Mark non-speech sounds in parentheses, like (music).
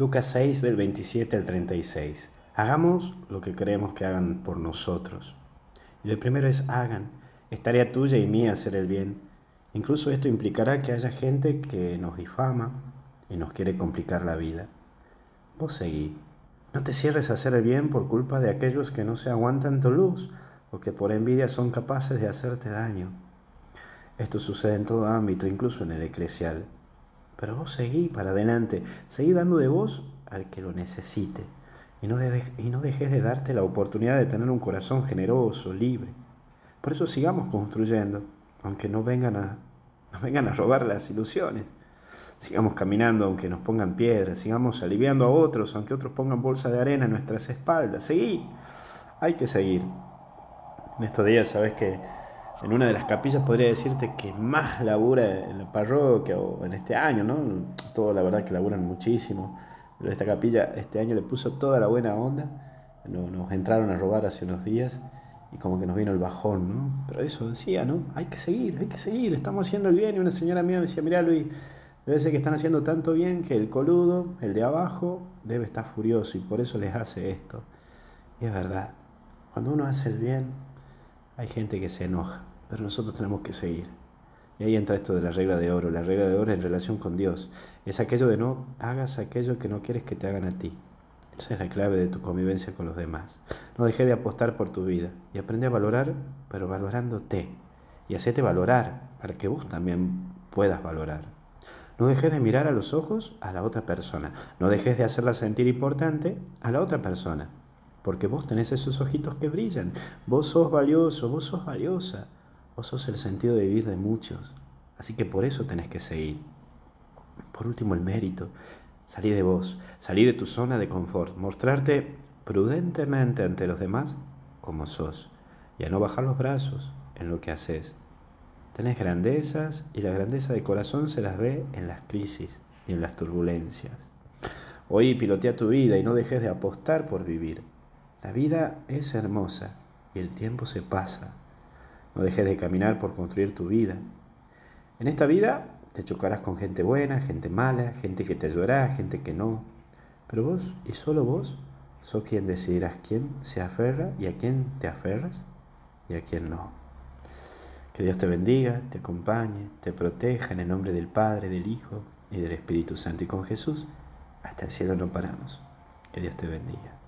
Lucas 6 del 27 al 36. Hagamos lo que creemos que hagan por nosotros. Y lo primero es hagan. Es tarea tuya y mía hacer el bien. Incluso esto implicará que haya gente que nos difama y nos quiere complicar la vida. Vos seguí. No te cierres a hacer el bien por culpa de aquellos que no se aguantan tu luz o que por envidia son capaces de hacerte daño. Esto sucede en todo ámbito, incluso en el eclesial. Pero vos seguí para adelante, seguí dando de vos al que lo necesite. Y no, y no dejes de darte la oportunidad de tener un corazón generoso, libre. Por eso sigamos construyendo, aunque no vengan a, (laughs) no vengan a robar las ilusiones. Sigamos caminando aunque nos pongan piedras, sigamos aliviando a otros aunque otros pongan bolsa de arena en nuestras espaldas. Seguí, hay que seguir. En estos días, sabes que en una de las capillas podría decirte que más labura en la parroquia o en este año, ¿no? Todo la verdad que laburan muchísimo, pero esta capilla este año le puso toda la buena onda, nos entraron a robar hace unos días y como que nos vino el bajón, ¿no? Pero eso decía, ¿no? Hay que seguir, hay que seguir, estamos haciendo el bien y una señora mía me decía, mira Luis, debe ser que están haciendo tanto bien que el coludo, el de abajo, debe estar furioso y por eso les hace esto. Y es verdad, cuando uno hace el bien, hay gente que se enoja pero nosotros tenemos que seguir. Y ahí entra esto de la regla de oro. La regla de oro en relación con Dios. Es aquello de no hagas aquello que no quieres que te hagan a ti. Esa es la clave de tu convivencia con los demás. No dejes de apostar por tu vida y aprende a valorar, pero valorándote. Y hacete valorar para que vos también puedas valorar. No dejes de mirar a los ojos a la otra persona. No dejes de hacerla sentir importante a la otra persona. Porque vos tenés esos ojitos que brillan. Vos sos valioso, vos sos valiosa. Vos sos el sentido de vivir de muchos, así que por eso tenés que seguir. Por último, el mérito. Salí de vos, salí de tu zona de confort, mostrarte prudentemente ante los demás como sos y a no bajar los brazos en lo que haces. Tenés grandezas y la grandeza de corazón se las ve en las crisis y en las turbulencias. Hoy pilotea tu vida y no dejes de apostar por vivir. La vida es hermosa y el tiempo se pasa. No dejes de caminar por construir tu vida. En esta vida te chocarás con gente buena, gente mala, gente que te ayudará, gente que no. Pero vos y solo vos sos quien decidirás quién se aferra y a quién te aferras y a quién no. Que Dios te bendiga, te acompañe, te proteja en el nombre del Padre, del Hijo y del Espíritu Santo. Y con Jesús hasta el cielo no paramos. Que Dios te bendiga.